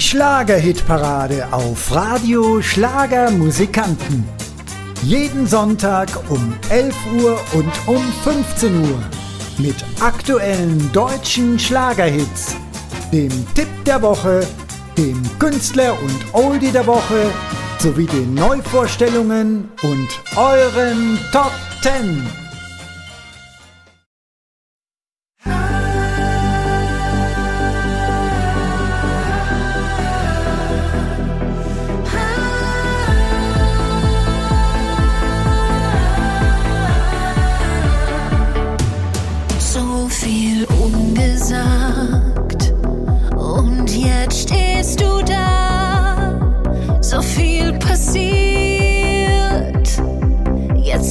Schlagerhitparade auf Radio Schlagermusikanten. Jeden Sonntag um 11 Uhr und um 15 Uhr. Mit aktuellen deutschen Schlagerhits, dem Tipp der Woche, dem Künstler und Oldie der Woche sowie den Neuvorstellungen und euren Top 10.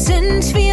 Jetzt sind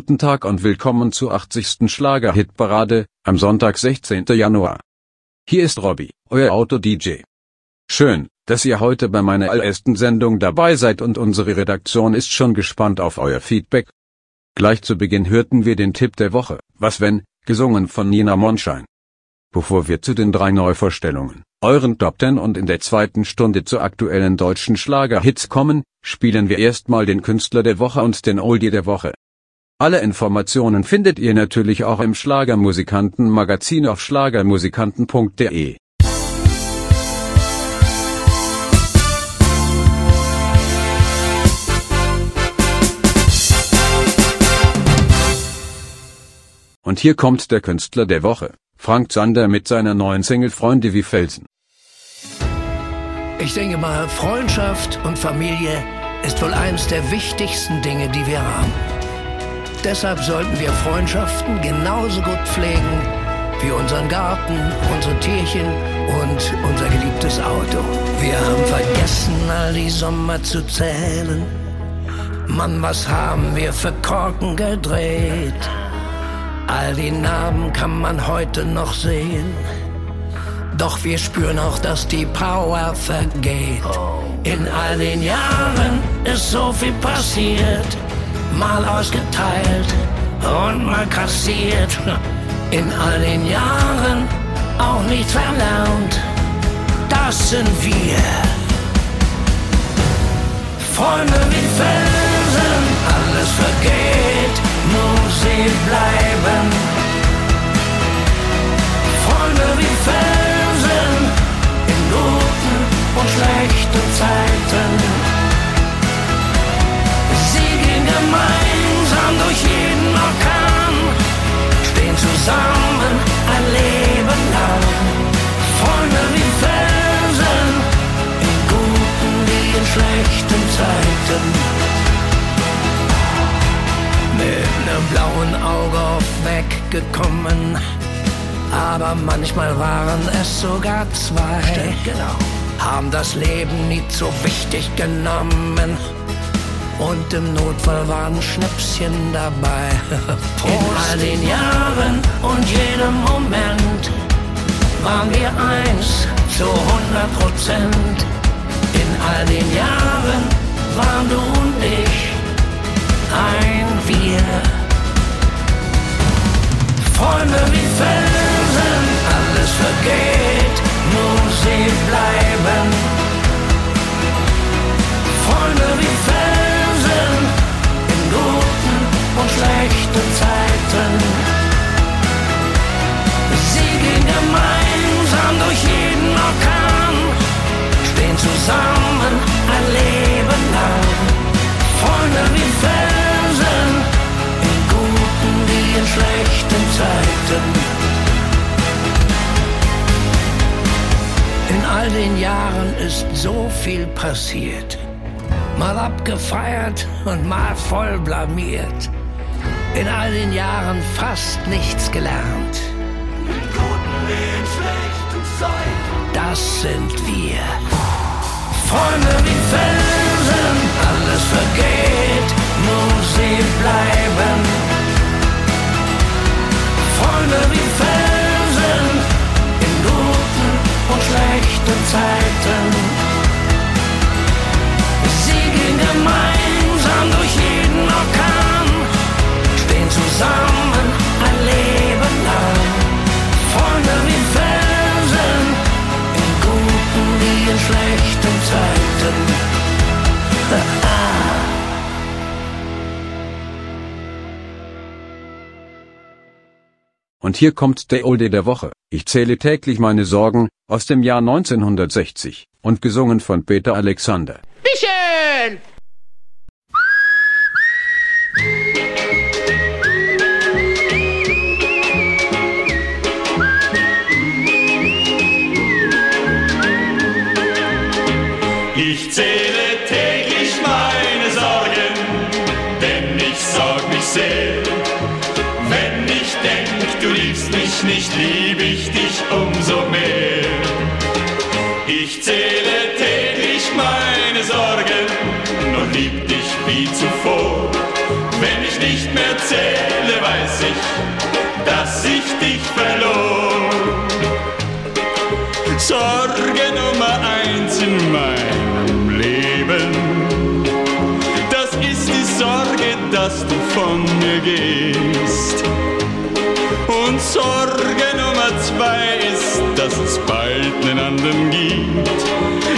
Guten Tag und willkommen zur 80. Schlager-Hitparade, am Sonntag 16. Januar. Hier ist Robby, euer Auto-DJ. Schön, dass ihr heute bei meiner allerersten Sendung dabei seid und unsere Redaktion ist schon gespannt auf euer Feedback. Gleich zu Beginn hörten wir den Tipp der Woche, Was wenn, gesungen von Nina Monschein. Bevor wir zu den drei Neuvorstellungen, euren Top 10 und in der zweiten Stunde zu aktuellen deutschen Schlager-Hits kommen, spielen wir erstmal den Künstler der Woche und den Oldie der Woche. Alle Informationen findet ihr natürlich auch im Schlagermusikanten Magazin auf schlagermusikanten.de. Und hier kommt der Künstler der Woche, Frank Zander mit seiner neuen Single Freunde wie Felsen. Ich denke mal, Freundschaft und Familie ist wohl eins der wichtigsten Dinge, die wir haben. Deshalb sollten wir Freundschaften genauso gut pflegen wie unseren Garten, unsere Tierchen und unser geliebtes Auto. Wir haben vergessen, all die Sommer zu zählen. Mann, was haben wir für Korken gedreht? All die Narben kann man heute noch sehen. Doch wir spüren auch, dass die Power vergeht. In all den Jahren ist so viel passiert. Mal ausgeteilt und mal kassiert. In all den Jahren auch nicht verlernt. Das sind wir. Freunde wie Felsen, alles vergeht, nur sie bleiben. Freunde wie Felsen, in guten und schlechten Zeiten. Sie gemeinsam durch jeden Orkan, stehen zusammen ein Leben lang. Freunde wie Felsen, in guten wie in schlechten Zeiten. Mit nem blauen Auge auf weggekommen, aber manchmal waren es sogar zwei. Stimmt, genau. Haben das Leben nie zu wichtig genommen. Und im Notfall waren Schnäpschen dabei. In all den Jahren und jedem Moment waren wir eins zu 100 Prozent. In all den Jahren waren du und ich ein Wir. Freunde wie Felsen, alles vergeht, nur sie bleiben. Freunde wie Felsen, und schlechten Zeiten. Sie gehen gemeinsam durch jeden Orkan, stehen zusammen ein Leben lang. Freunde wie Felsen, in guten wie in schlechten Zeiten. In all den Jahren ist so viel passiert. Mal abgefeiert und mal voll blamiert. In all den Jahren fast nichts gelernt. Das sind wir. Freunde wie Felsen, alles vergeht, nur sie bleiben. Freunde wie Felsen, in guten und schlechten Zeiten. Sie gehen gemeinsam durch jeden Orkan, zusammen ein Leben lang. Freunde wie Felsen, in guten wie in schlechten Zeiten. Und hier kommt der Oldie der Woche. Ich zähle täglich meine Sorgen aus dem Jahr 1960 und gesungen von Peter Alexander. Wie schön! Sorge Nummer eins in meinem Leben. Das ist die Sorge, dass du von mir gehst. Und Sorge Nummer zwei ist, dass es bald einen anderen gibt,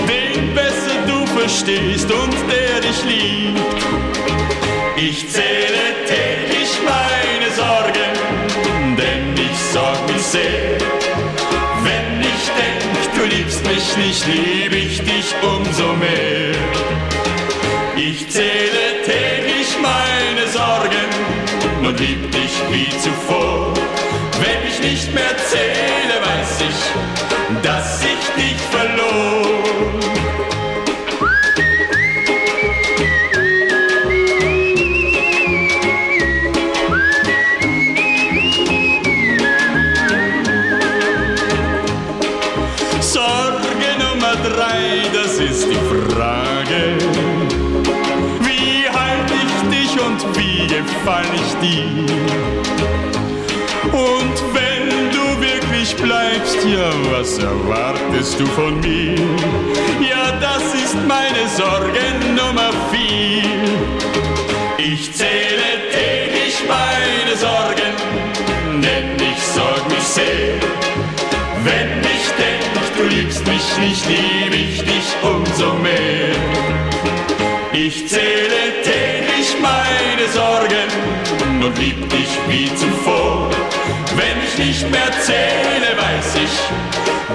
den besser du verstehst und der dich liebt. Ich zähle täglich meine Sorgen, denn ich sorg mich sehr. Du liebst mich nicht, lieb ich dich umso mehr. Ich zähle täglich meine Sorgen und lieb dich wie zuvor. Wenn ich nicht mehr zähle, weiß ich, dass ich dich verlor. Was erwartest du von mir? Ja, das ist meine Sorge Nummer vier. Ich zähle täglich meine Sorgen, denn ich sorg mich sehr. Wenn ich denk, du liebst mich nicht, lieb ich dich umso mehr. Ich zähle täglich meine Sorgen und lieb dich wie zuvor. Wenn ich nicht mehr zähle, weiß ich,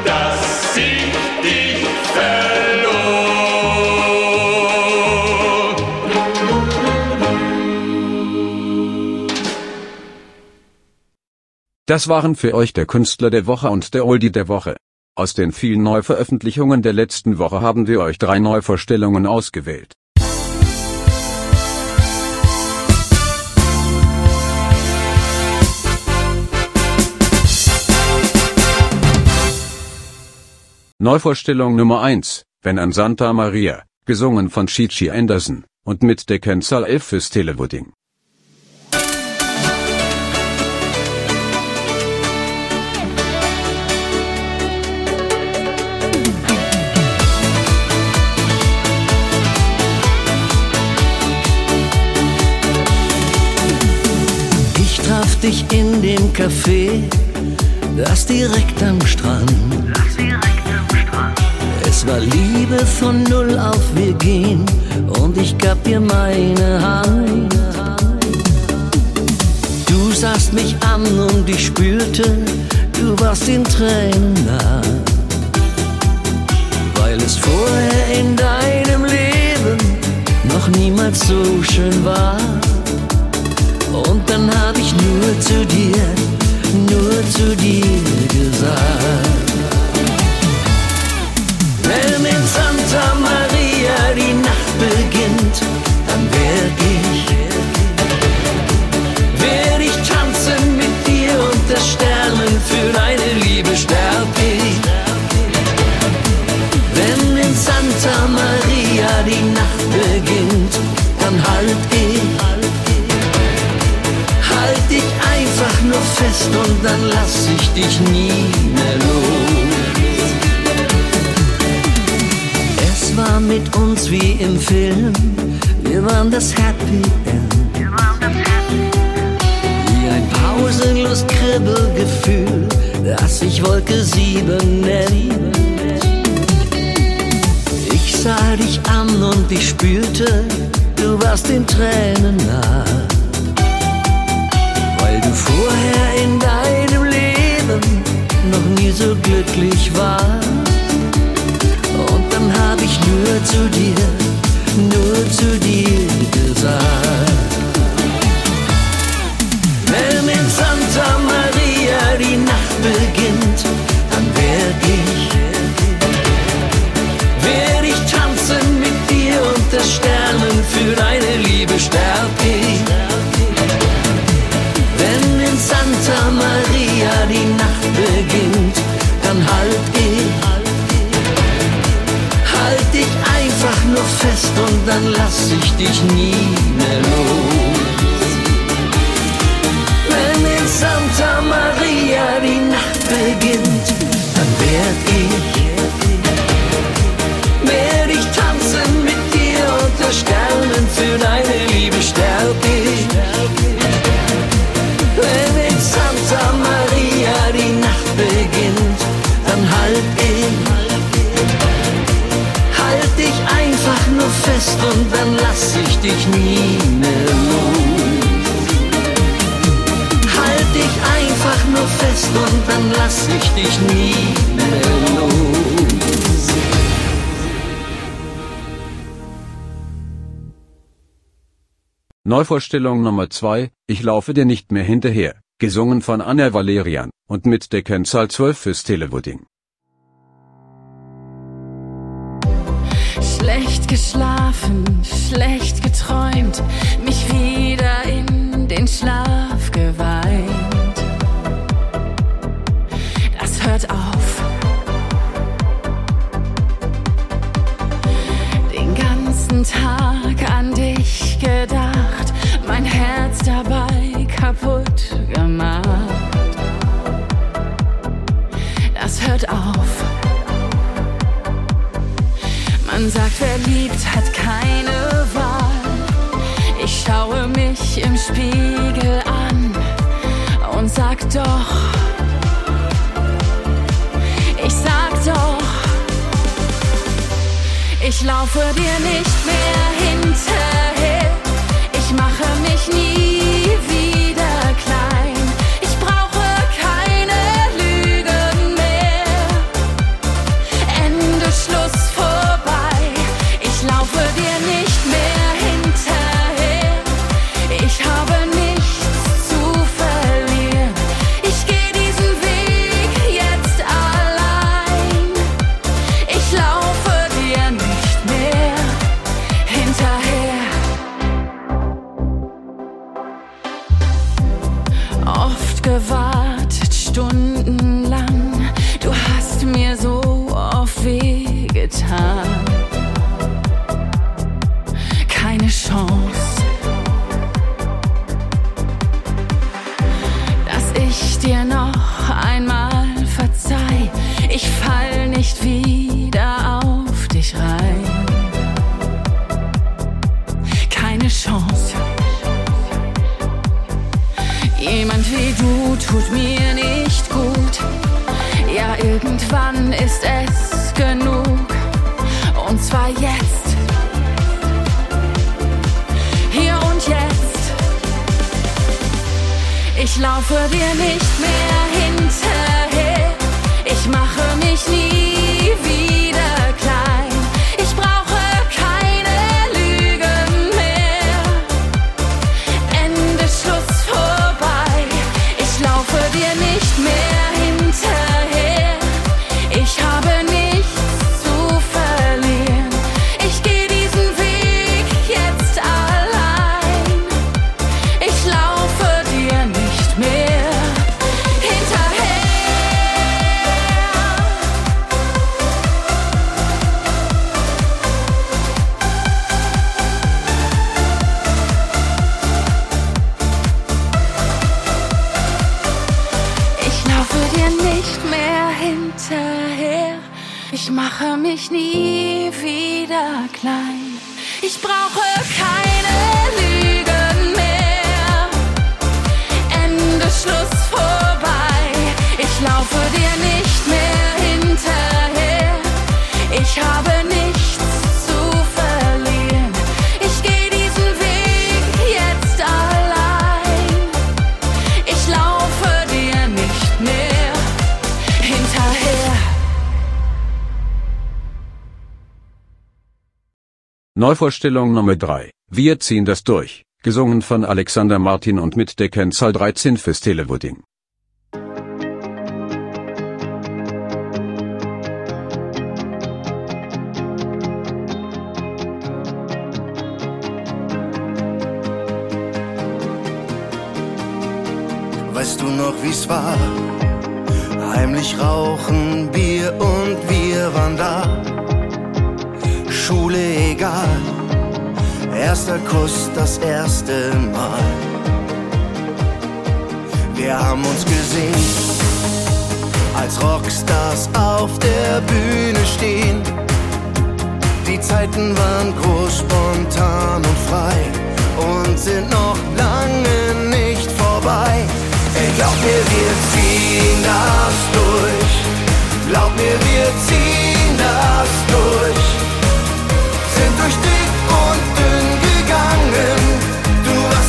dass ich dich verlor. Das waren für euch der Künstler der Woche und der Oldie der Woche. Aus den vielen Neuveröffentlichungen der letzten Woche haben wir euch drei Neuvorstellungen ausgewählt. Neuvorstellung Nummer 1, Wenn an Santa Maria, gesungen von Chichi Anderson und mit der Kennzahl 11 fürs Televoting. Ich traf dich in dem Café, das direkt am Strand. Es war Liebe von null auf, wir gehen und ich gab dir meine Hand. Du sahst mich an und ich spürte, du warst in Tränen nah. Weil es vorher in deinem Leben noch niemals so schön war. Und dann hab ich nur zu dir, nur zu dir gesagt. Beginnt, dann werd ich, werd ich tanzen mit dir unter Sternen, für deine Liebe sterb ich. Wenn in Santa Maria die Nacht beginnt, dann halt ich, halt dich einfach nur fest und dann lass ich dich nie mehr los. War mit uns wie im Film, wir waren das Happy End. Wie ein pausenlos Kribbelgefühl, das sich Wolke 7 nennt. Ich sah dich an und ich spürte, du warst in Tränen nah. Weil du vorher in deinem Leben noch nie so glücklich warst. Nur zu dir, nur zu dir gesagt. Wenn in Santa Maria die Nacht beginnt, nur fest und dann lass ich dich nie mehr los. Wenn in Santa Maria die Nacht beginnt, dann werd ich, fest und dann lass ich dich nie mehr los. Halt dich einfach nur fest und dann lass ich dich nie mehr los. Neuvorstellung Nummer 2, Ich laufe dir nicht mehr hinterher, gesungen von Anna Valerian und mit der Kennzahl 12 fürs Televoting. Schlecht geschlafen, schlecht geträumt, mich wieder in den Schlaf geweint. Das hört auf. Den ganzen Tag an dich gedacht, mein Herz dabei kaputt gemacht. Das hört auf. Man sagt, wer liebt, hat keine Wahl. Ich schaue mich im Spiegel an und sag doch, ich sag doch, ich laufe dir nicht mehr hinterher. Ich mache mich nie wieder laufe dir nicht mehr hinterher. Ich mache mich nie wieder Neuvorstellung Nummer 3. Wir ziehen das durch. Gesungen von Alexander Martin und mit der Kennzahl 13 fürs Televoting. Weißt du noch, wie's war? Heimlich rauchen, Bier und wir waren da. Schule egal, erster Kuss das erste Mal. Wir haben uns gesehen, als Rockstars auf der Bühne stehen. Die Zeiten waren groß, spontan und frei und sind noch lange nicht vorbei. Ey, glaub mir, wir ziehen das durch. Glaub mir, wir ziehen das durch.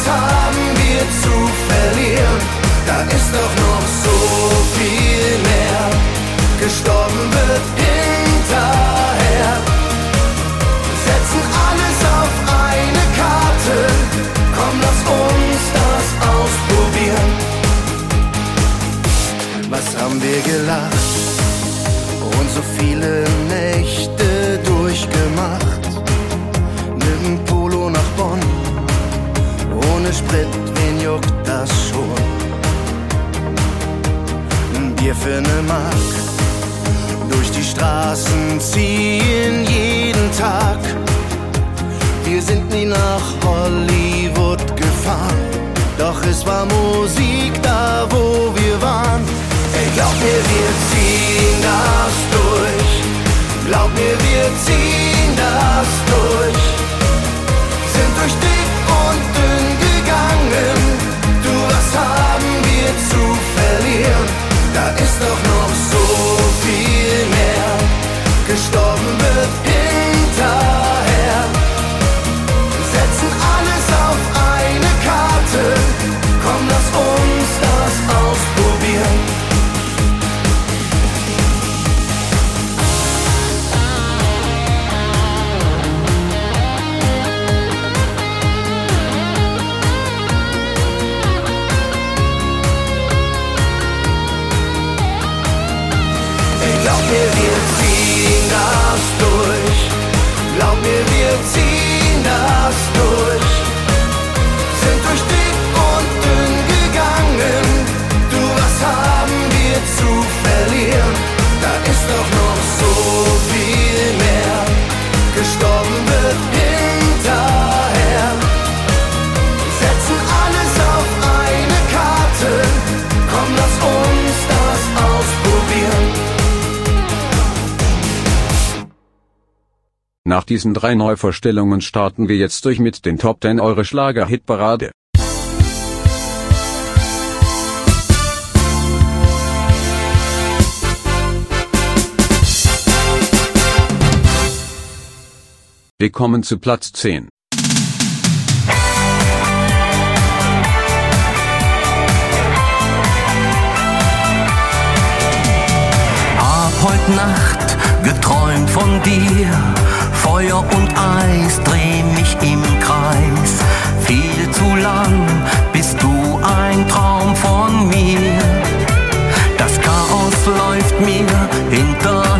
Haben wir zu verlieren? Da ist doch noch so viel mehr. Gestorben wird hinterher. Setzen alles auf eine Karte. Komm, lass uns das ausprobieren. Was haben wir gelacht und so viele Nächte dritt, wen juckt das schon? Ein Bier für ne Mark. Durch die Straßen ziehen jeden Tag. Wir sind nie nach Hollywood gefahren. Doch es war Musik da, wo wir waren. Ey, glaub mir, wir ziehen das durch. Glaub mir, wir ziehen das durch. da ist doch noch so. diesen drei Neuvorstellungen starten wir jetzt durch mit den Top 10 Eure Schlager-Hitparade. Wir kommen zu Platz 10. Ab heute Nacht geträumt von dir Feuer und Eis dreh mich im Kreis. Viel zu lang bist du ein Traum von mir. Das Chaos läuft mir hinterher.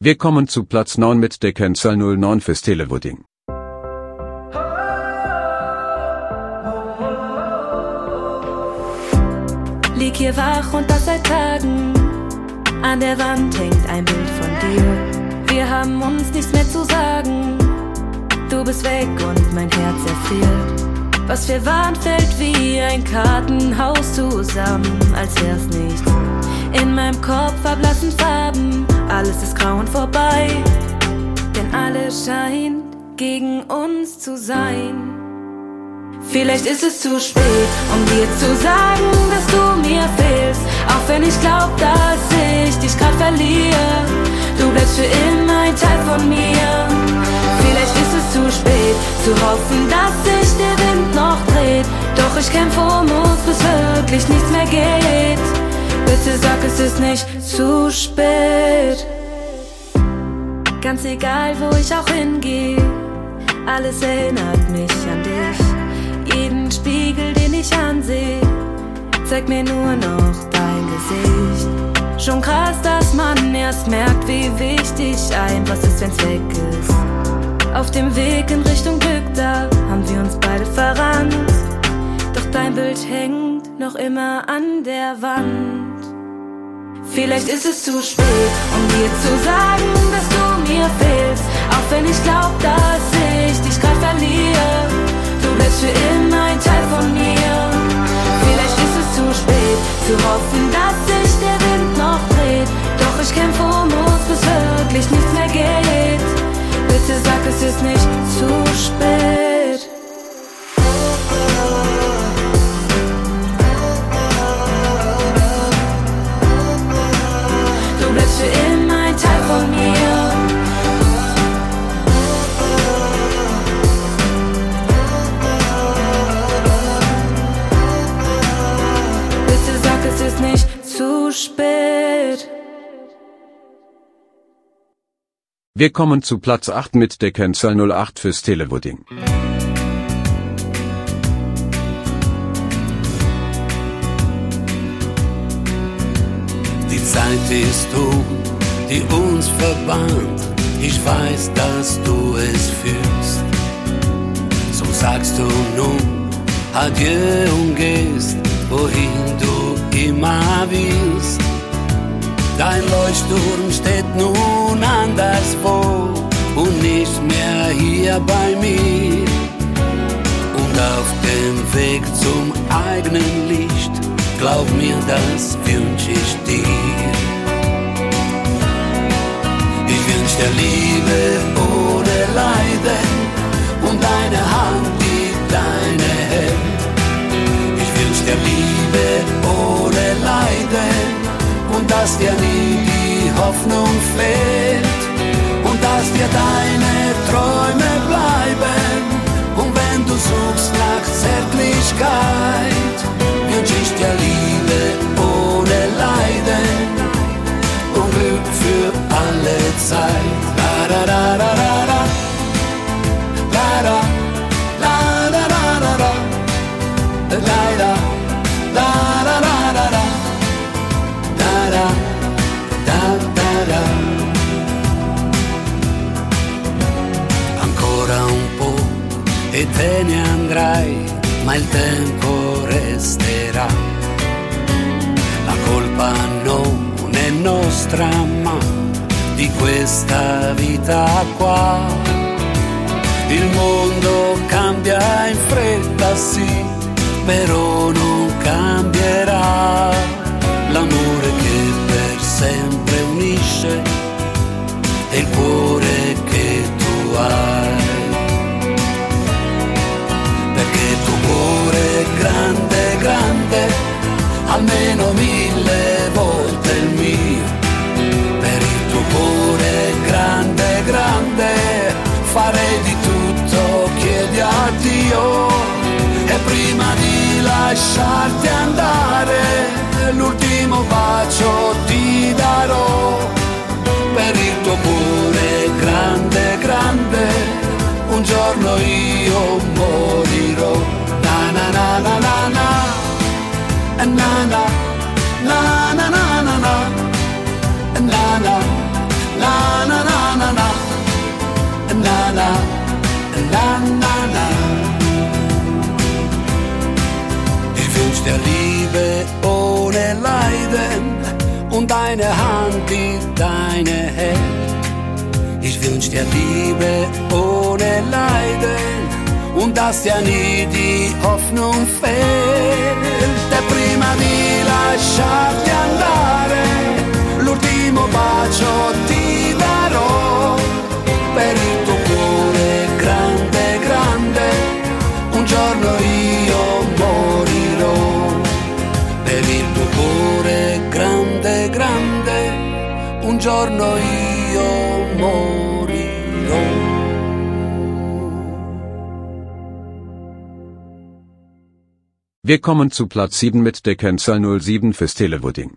Wir kommen zu Platz 9 mit der Kennzahl 09 fürs Televoting. Lieg hier wach und das seit Tagen. An der Wand hängt ein Bild von dir. Wir haben uns nichts mehr zu sagen. Du bist weg und mein Herz erfriert. Was wir waren, fällt wie ein Kartenhaus zusammen, als wär's nichts. In meinem Kopf verblassen Farben, alles ist grau und vorbei. Denn alles scheint gegen uns zu sein. Vielleicht ist es zu spät, um dir zu sagen, dass du mir fehlst. Auch wenn ich glaub, dass ich dich grad verliere. Du bleibst für immer ein Teil von mir. Vielleicht ist es zu spät, zu hoffen, dass sich der Wind noch dreht. Doch ich kämpfe um uns, bis wirklich nichts mehr geht. Bitte sag, es ist nicht zu spät. Ganz egal, wo ich auch hingehe, alles erinnert mich an dich. Jeden Spiegel, den ich ansehe, zeigt mir nur noch dein Gesicht. Schon krass, dass man erst merkt, wie wichtig ein was ist, wenn's weg ist. Auf dem Weg in Richtung Glück, da haben wir uns beide verrannt. Doch dein Bild hängt noch immer an der Wand. Vielleicht ist es zu spät, um dir zu sagen, dass du mir fehlst. Auch wenn ich glaub, dass ich dich grad verliere. Du bleibst für immer ein Teil von mir. Vielleicht ist es zu spät, zu hoffen, dass sich der Wind noch dreht. Doch ich kämpfe um uns, bis wirklich nichts mehr geht. Bitte sag, es ist nicht zu spät. Ist nicht zu spät. Wir kommen zu Platz 8 mit der Kennzahl 08 fürs Televoting. Die Zeit ist um, die uns verband. Ich weiß, dass du es fühlst. So sagst du nun Adieu und gehst, wohin du immer willst. Dein Leuchtturm steht nun anderswo und nicht mehr hier bei mir. Und auf dem Weg zum eigenen Licht, glaub mir, das wünsch ich dir. Ich wünsch dir Liebe ohne Leiden und eine Hand, dass dir nie die Hoffnung fehlt. Und dass dir deine Träume bleiben. Und wenn du suchst nach Zärtlichkeit wünsch ich dir Liebe ohne Leiden. Und Glück für alle Zeit. Te ne andrai, ma il tempo resterà. La colpa non è nostra, ma di questa vita qua. Il mondo cambia in fretta, sì, però non cambierà. L'amore che per sempre unisce è il cuore che tu hai. Grande, grande, almeno mille volte il mio. Per il tuo cuore grande, grande, farei di tutto, chiedi a Dio. E prima di lasciarti andare, l'ultimo bacio ti darò. Per il tuo cuore grande, grande, un giorno io morirò. Na na na na na na, na na, na na na na na. Na na, na na na na na, na na. Ich wünsch dir Liebe ohne Leiden und eine Hand, die deine hält. Ich wünsch dir Liebe ohne Leiden und dass ja nie die Hoffnung fehlt. E prima di lasciarti andare, l'ultimo bacio ti darò per il tuo cuore grande, grande. Un giorno io morirò per il tuo cuore grande, grande. Un giorno io Wir kommen zu Platz 7 mit der Kennzahl 07 fürs Televoting.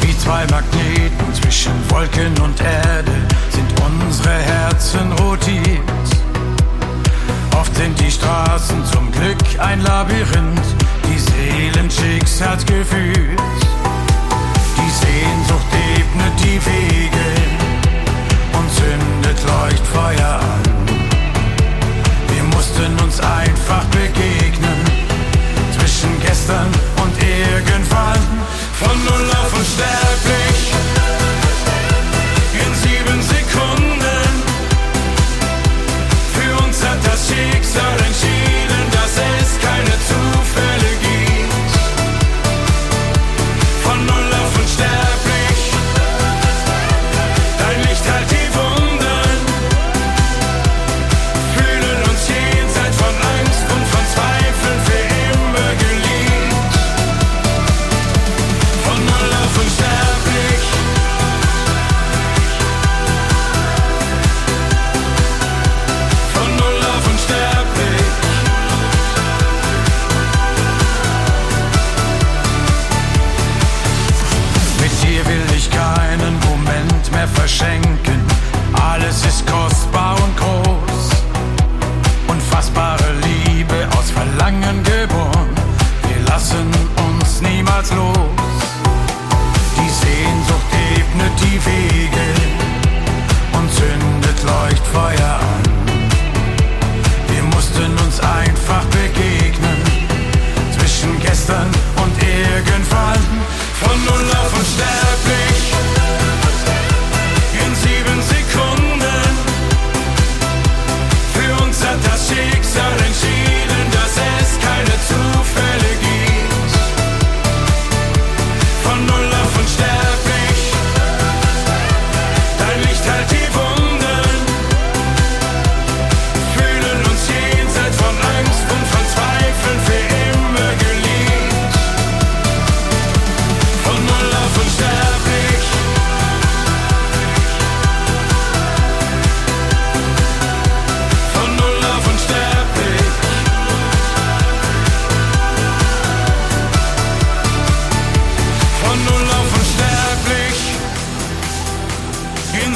Wie zwei Magneten zwischen Wolken und Erde sind unsere Herzen rotiert. Sind die Straßen zum Glück ein Labyrinth, die Seelen Schicksals geführt. Die Sehnsucht ebnet die Wege und zündet Leuchtfeuer an. Wir mussten uns einfach begegnen zwischen gestern und irgendwann. Von null auf unsterblich uns hat das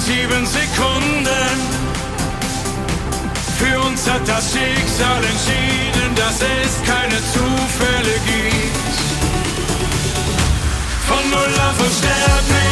sieben Sekunden. Für uns hat das Schicksal entschieden, dass es keine Zufälle gibt. Von null auf unsterblich.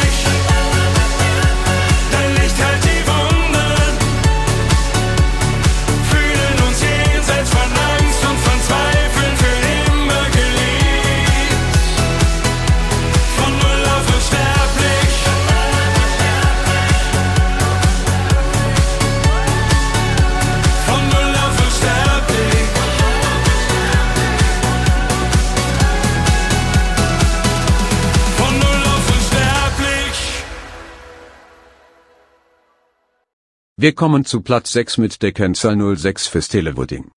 Wir kommen zu Platz 6 mit der Kennzahl 06 fürs Televoting.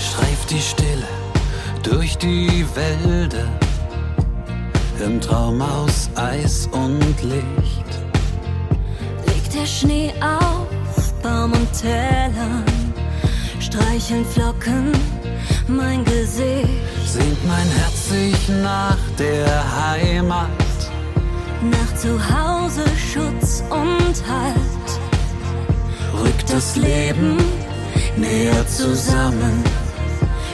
streift die Stille durch die Wälder im Traum aus Eis und Licht. Liegt der Schnee auf Baum und Tälern streicheln Flocken mein Gesicht. Sehnt mein Herz sich nach der Heimat, nach Zuhause, Schutz und Halt. Rückt das Leben näher zusammen,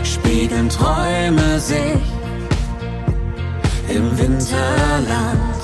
spiegeln Träume sich im Winterland.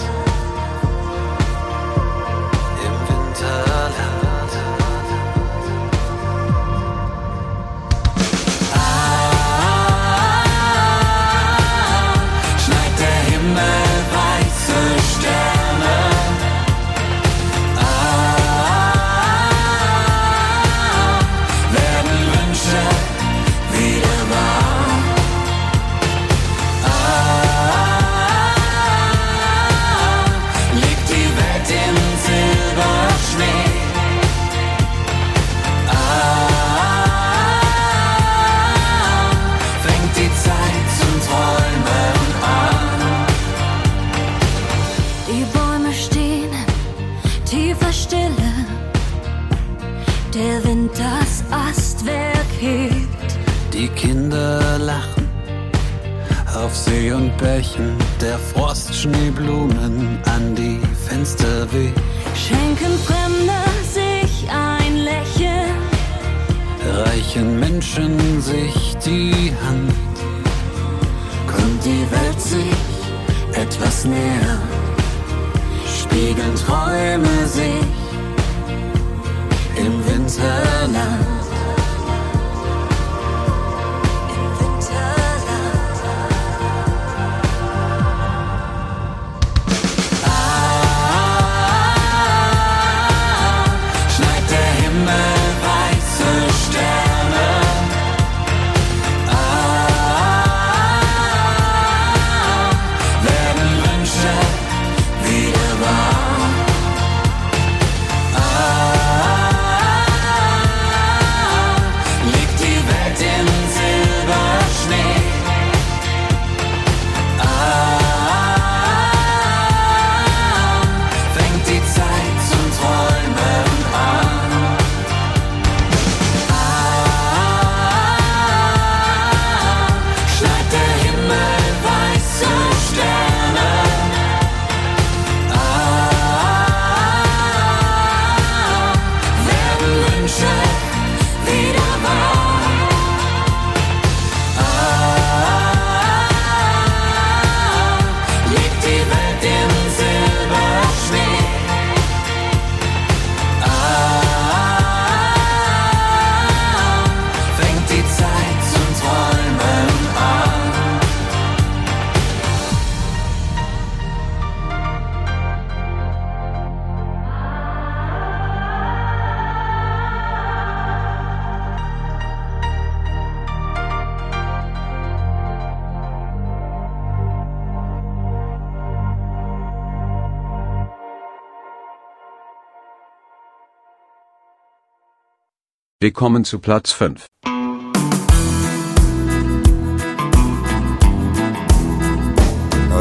Wir kommen zu Platz 5.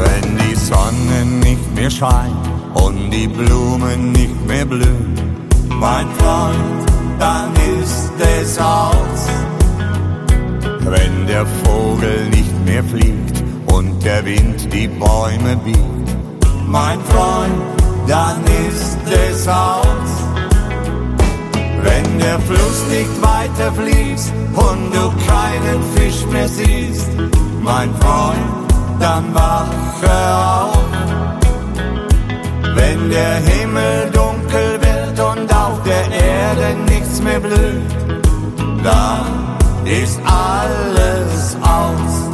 Wenn die Sonne nicht mehr scheint und die Blumen nicht mehr blühen, mein Freund, dann ist es aus. Wenn der Vogel nicht mehr fliegt und der Wind die Bäume biegt, mein Freund, dann ist es aus. Wenn der Fluss nicht weiter fließt und du keinen Fisch mehr siehst, mein Freund, dann wache auf. Wenn der Himmel dunkel wird und auf der Erde nichts mehr blüht, dann ist alles aus.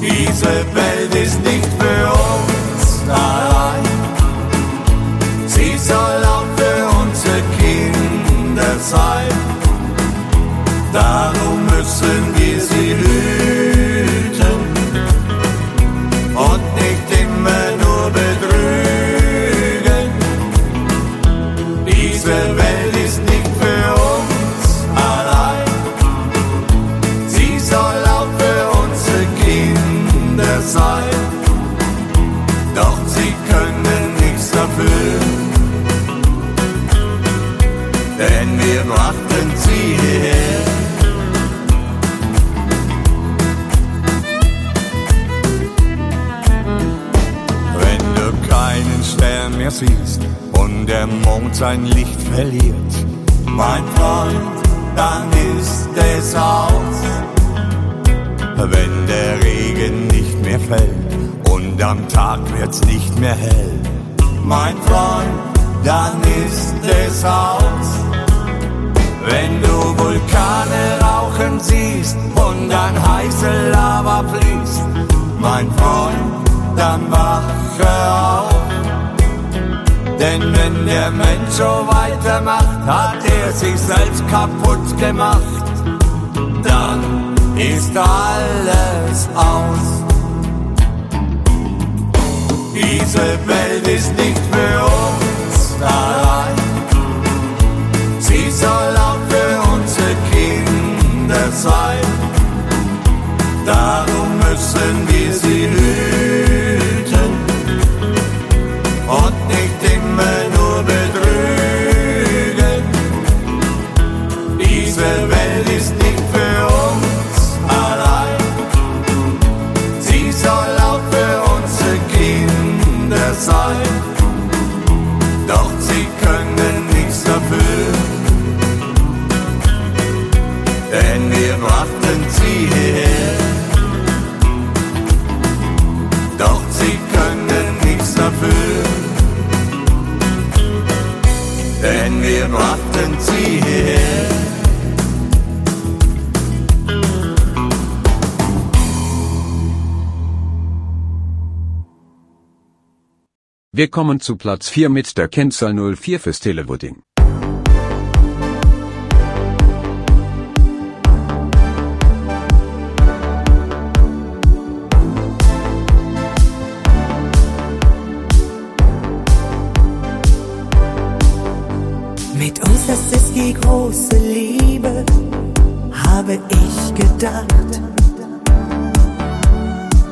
Diese Welt ist nicht sein Licht verliert. Mein Freund, dann ist es aus, wenn der Regen nicht mehr fällt und am Tag wird's nicht mehr hell. Mein Freund, dann ist es aus, wenn du Vulkane rauchen siehst und ein heiße Lava fließt. Mein Freund, dann wache auf. Denn wenn der Mensch so weitermacht, hat er sich selbst kaputt gemacht. Dann ist alles aus. Diese Welt ist nicht für uns allein. Sie soll auch für unsere Kinder sein. Darum müssen wir sie hüten Diese Welt Wir kommen zu Platz 4 mit der Kennzahl 04 fürs Televoting. Mit uns, das ist die große Liebe, habe ich gedacht.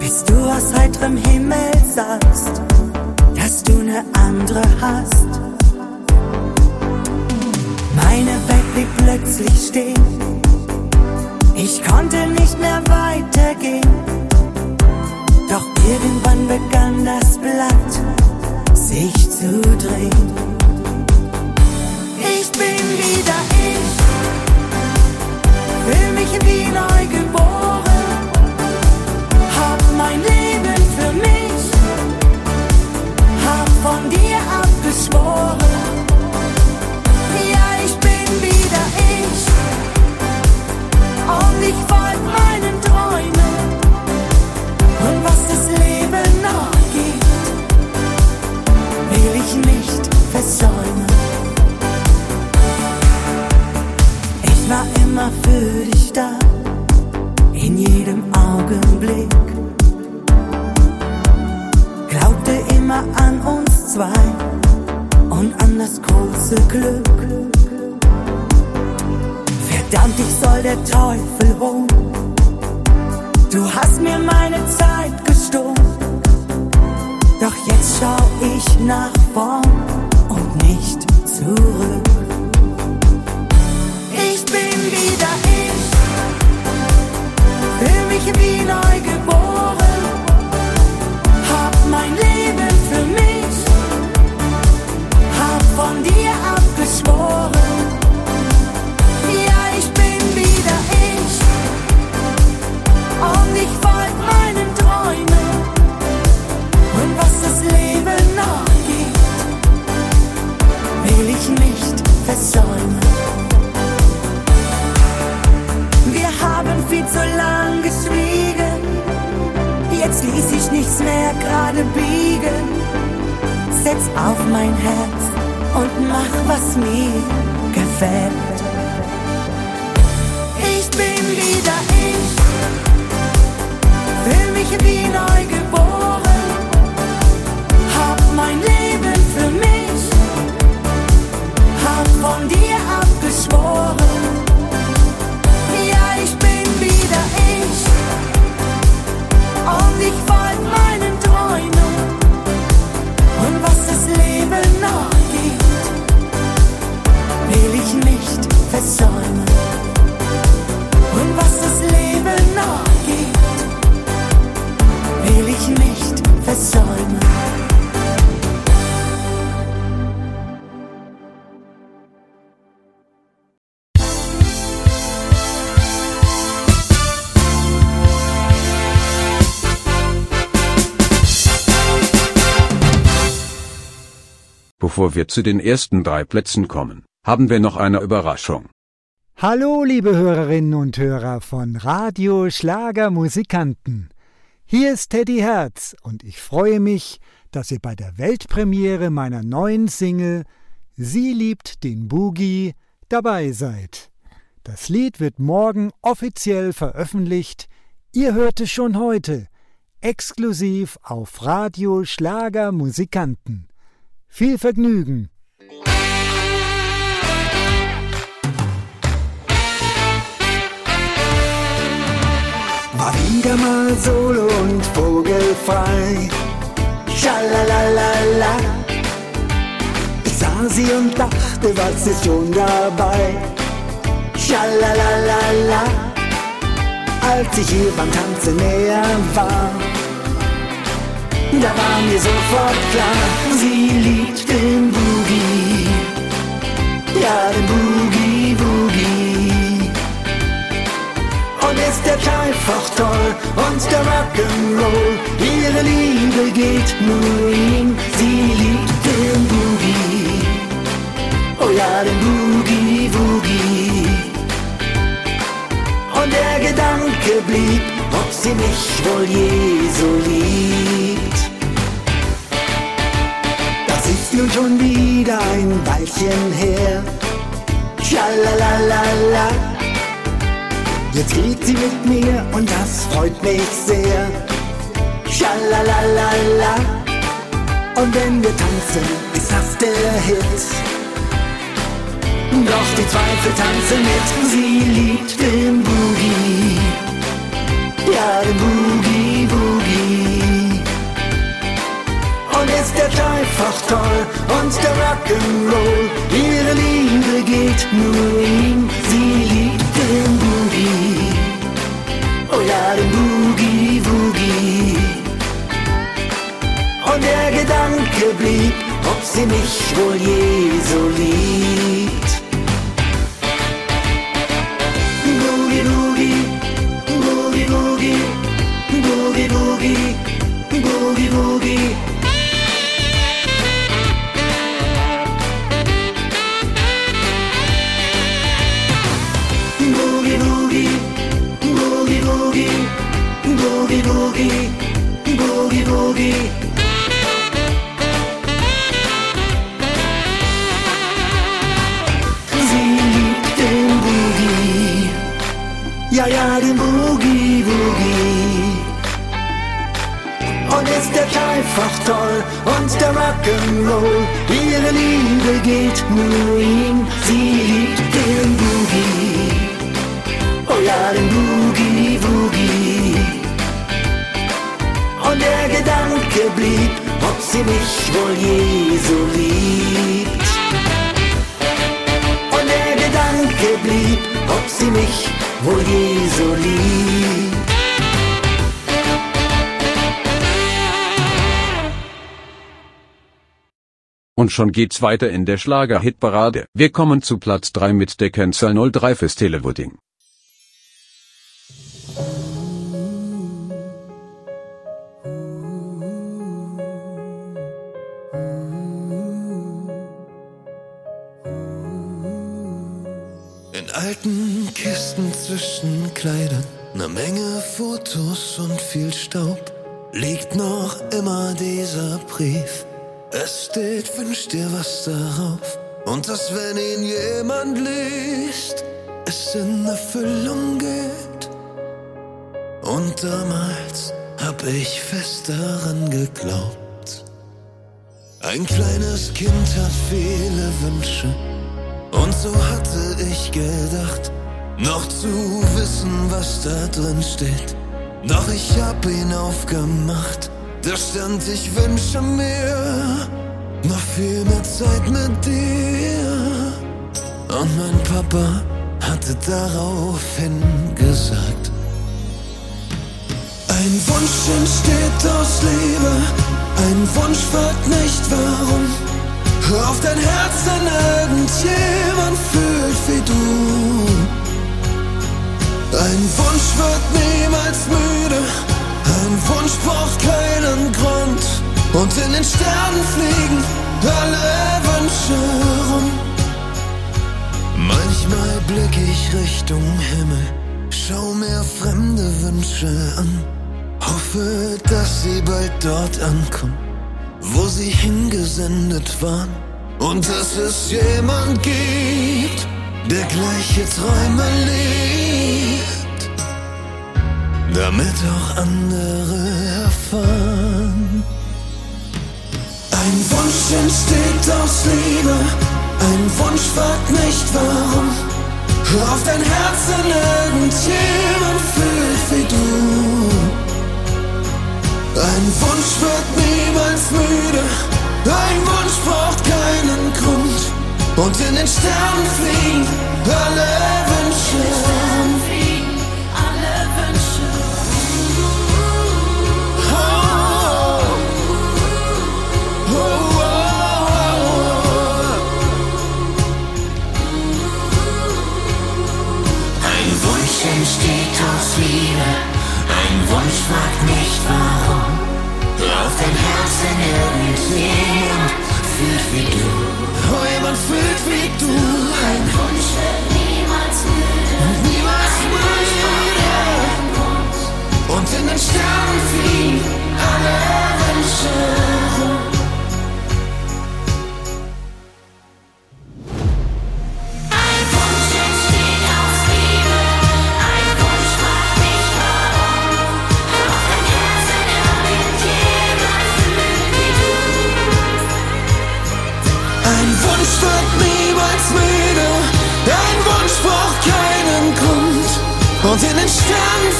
Bis du aus heiterem Himmel sagst, dass du ne andere hast. Meine Welt blieb plötzlich stehen. Ich konnte nicht mehr weitergehen. Doch irgendwann begann das Blatt sich zu drehen. Ich bin wieder ich, fühl mich wie neu geboren, small Bevor wir zu den ersten drei Plätzen kommen, haben wir noch eine Überraschung. Hallo, liebe Hörerinnen und Hörer von Radio Schlager Musikanten. Hier ist Teddy Herz und ich freue mich, dass ihr bei der Weltpremiere meiner neuen Single Sie liebt den Boogie dabei seid. Das Lied wird morgen offiziell veröffentlicht. Ihr hört es schon heute, exklusiv auf Radio Schlager Musikanten. Viel Vergnügen! War wieder mal solo und vogelfrei. Schalalala. Ich sah sie und dachte, was ist schon dabei? Schalalala. Als ich ihr beim Tanzen näher war, da war mir sofort klar, sie liebt den Boogie. Ja, den Boogie, Boogie. Und ist der einfach toll und der Rock'n'Roll. Ihre Liebe geht nur ihm, sie liebt den Boogie. Oh ja, den Boogie, Boogie. Und der Gedanke blieb, ob sie mich wohl je so liebt. Nun schon wieder ein Weilchen her. Schalalala. Jetzt geht sie mit mir und das freut mich sehr. Schalalala. Und wenn wir tanzen, ist das der Hit. Doch die Zweifel tanzen mit, sie liebt den Boogie. Ja, den Boogie. Ist der einfach toll und der Rock'n'Roll. Ihre Liebe geht nur ihm, sie liebt den Boogie. Oh ja, den Boogie, Boogie. Und der Gedanke blieb, ob sie mich wohl je so liebt. Boogie, Boogie, Boogie, Boogie, Boogie, Boogie, Boogie, Boogie. Boogie, Boogie, Boogie. Sie liebt den Boogie. Ja, ja, den Boogie, Boogie. Und ist der einfach toll und der Rock'n'Roll. Ihre Liebe geht nur ihm. Sie liebt den Boogie. Oh ja, den Boogie, Boogie. Und der Gedanke blieb, ob sie mich wohl je so liebt. Und der Gedanke blieb, ob sie mich wohl je so liebt. Und schon geht's weiter in der Schlager-Hitparade. Wir kommen zu Platz 3 mit der Kennzahl 03 fürs Televoting. Alten Kisten zwischen Kleidern, ne Menge Fotos und viel Staub, liegt noch immer dieser Brief. Es steht, wünsch dir was darauf. Und dass, wenn ihn jemand liest, es in Erfüllung geht. Und damals hab ich fest daran geglaubt. Ein kleines Kind hat viele Wünsche. Und so hatte ich gedacht, noch zu wissen, was da drin steht. Doch ich hab ihn aufgemacht, da stand, ich wünsche mir noch viel mehr Zeit mit dir. Und mein Papa hatte daraufhin gesagt, ein Wunsch entsteht aus Liebe, ein Wunsch fragt nicht warum. Hör auf dein Herz, denn irgendjemand fühlt wie du. Ein Wunsch wird niemals müde, ein Wunsch braucht keinen Grund. Und in den Sternen fliegen alle Wünsche rum. Manchmal blick ich Richtung Himmel, schau mir fremde Wünsche an, hoffe, dass sie bald dort ankommen, wo sie hingesendet waren. Und dass es jemand gibt, der gleiche Träume lebt, damit auch andere erfahren. Ein Wunsch entsteht aus Liebe, ein Wunsch fragt nicht warum. Hör auf dein Herz, wenn irgendjemand fühlt Ein Wunsch wird niemals müde, ein Wunsch braucht keinen Grund. Und in den Sternen fliegen alle Wünsche. Ein Wunsch entsteht aus Liebe, ein Wunsch fragt nicht warum. Hör auf dein Herz, wenn irgendjemand fühlt wie du. Oh, jemand fühlt wie du. Ein Wunsch wird niemals müde. Niemals müde. Und in den Sternen fliegen alle Wünsche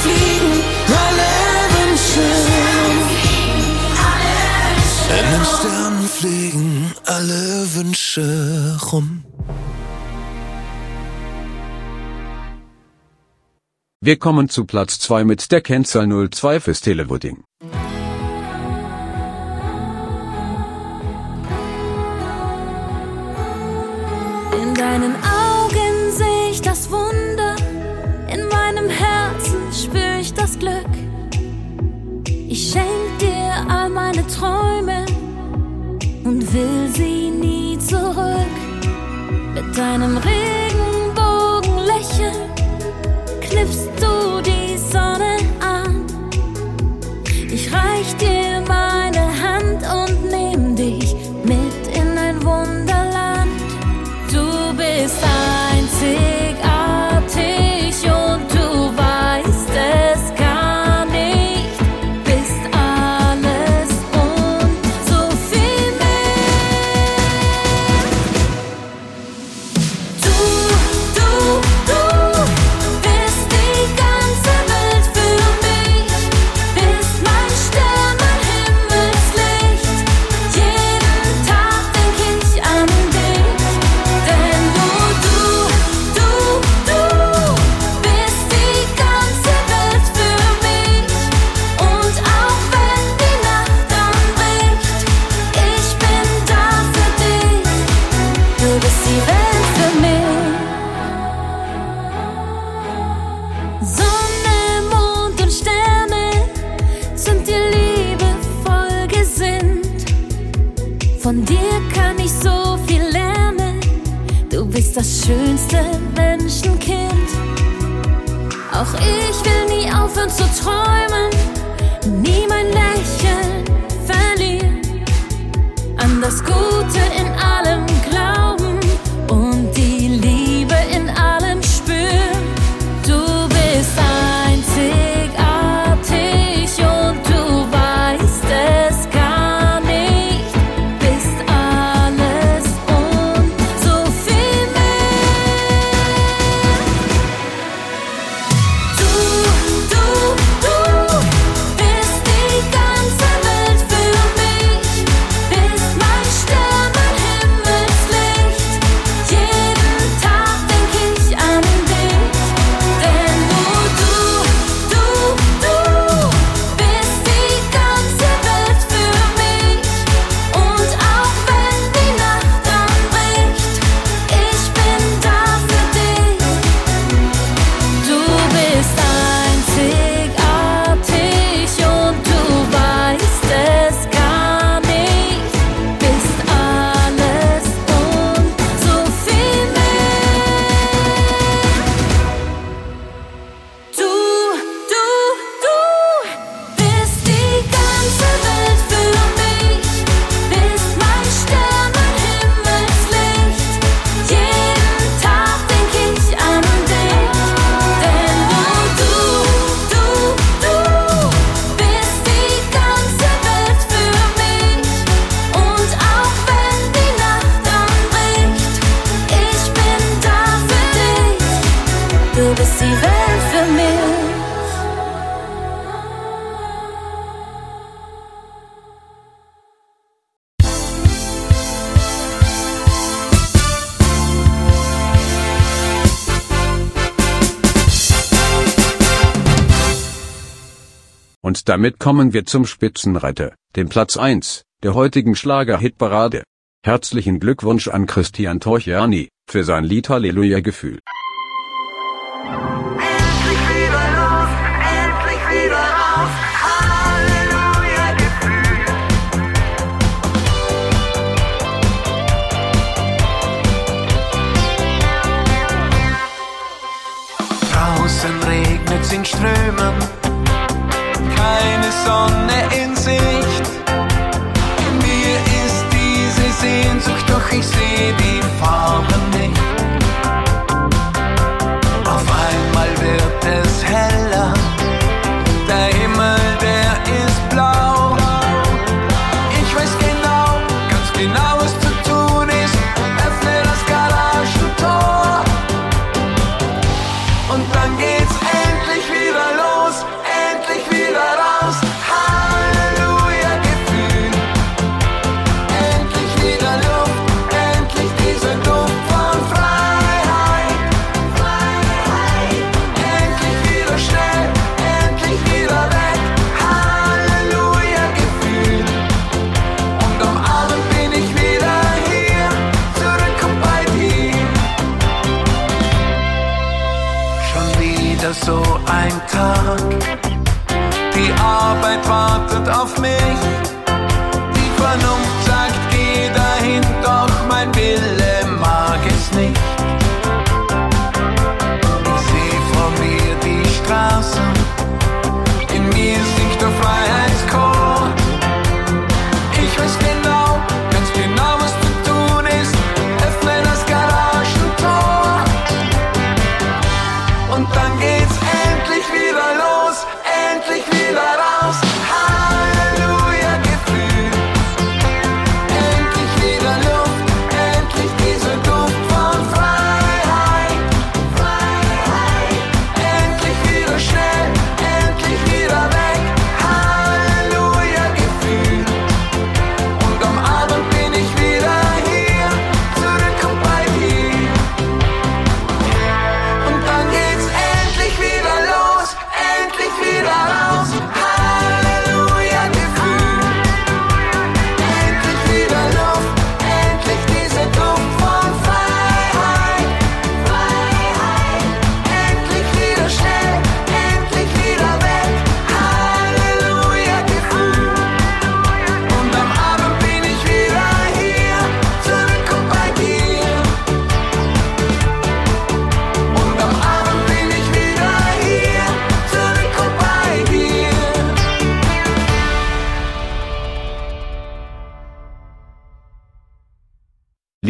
fliegen alle Wünsche rum. In den Sternen fliegen alle Wünsche rum. Wir kommen zu Platz 2 mit der Kennzahl 02 fürs Televoting. Schenk dir all meine Träume und will sie nie zurück. Mit deinem Regenbogenlächeln knippst du will nie damit kommen wir zum Spitzenreiter, dem Platz 1 der heutigen Schlager-Hitparade. Herzlichen Glückwunsch an Christian Torchiani für sein Lied Halleluja-Gefühl. Draußen regnet's in Strömen, keine Sonne in Sicht. In mir ist diese Sehnsucht, doch ich sehe die Farben nicht. Wartet auf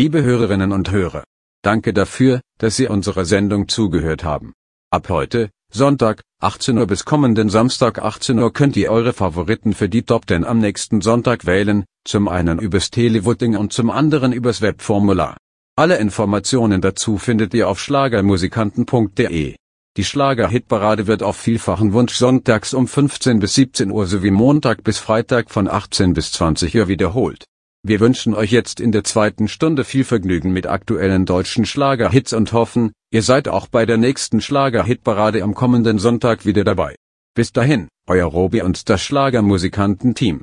Liebe Hörerinnen und Hörer, danke dafür, dass Sie unserer Sendung zugehört haben. Ab heute, Sonntag, 18 Uhr bis kommenden Samstag 18 Uhr könnt ihr eure Favoriten für die Top 10 am nächsten Sonntag wählen, zum einen übers Televoting und zum anderen übers Webformular. Alle Informationen dazu findet ihr auf schlagermusikanten.de. Die Schlager-Hitparade wird auf vielfachen Wunsch sonntags um 15 bis 17 Uhr sowie Montag bis Freitag von 18 bis 20 Uhr wiederholt. Wir wünschen euch jetzt in der zweiten Stunde viel Vergnügen mit aktuellen deutschen Schlagerhits und hoffen, ihr seid auch bei der nächsten Schlager-Hitparade am kommenden Sonntag wieder dabei. Bis dahin, euer Robi und das Schlagermusikanten-Team.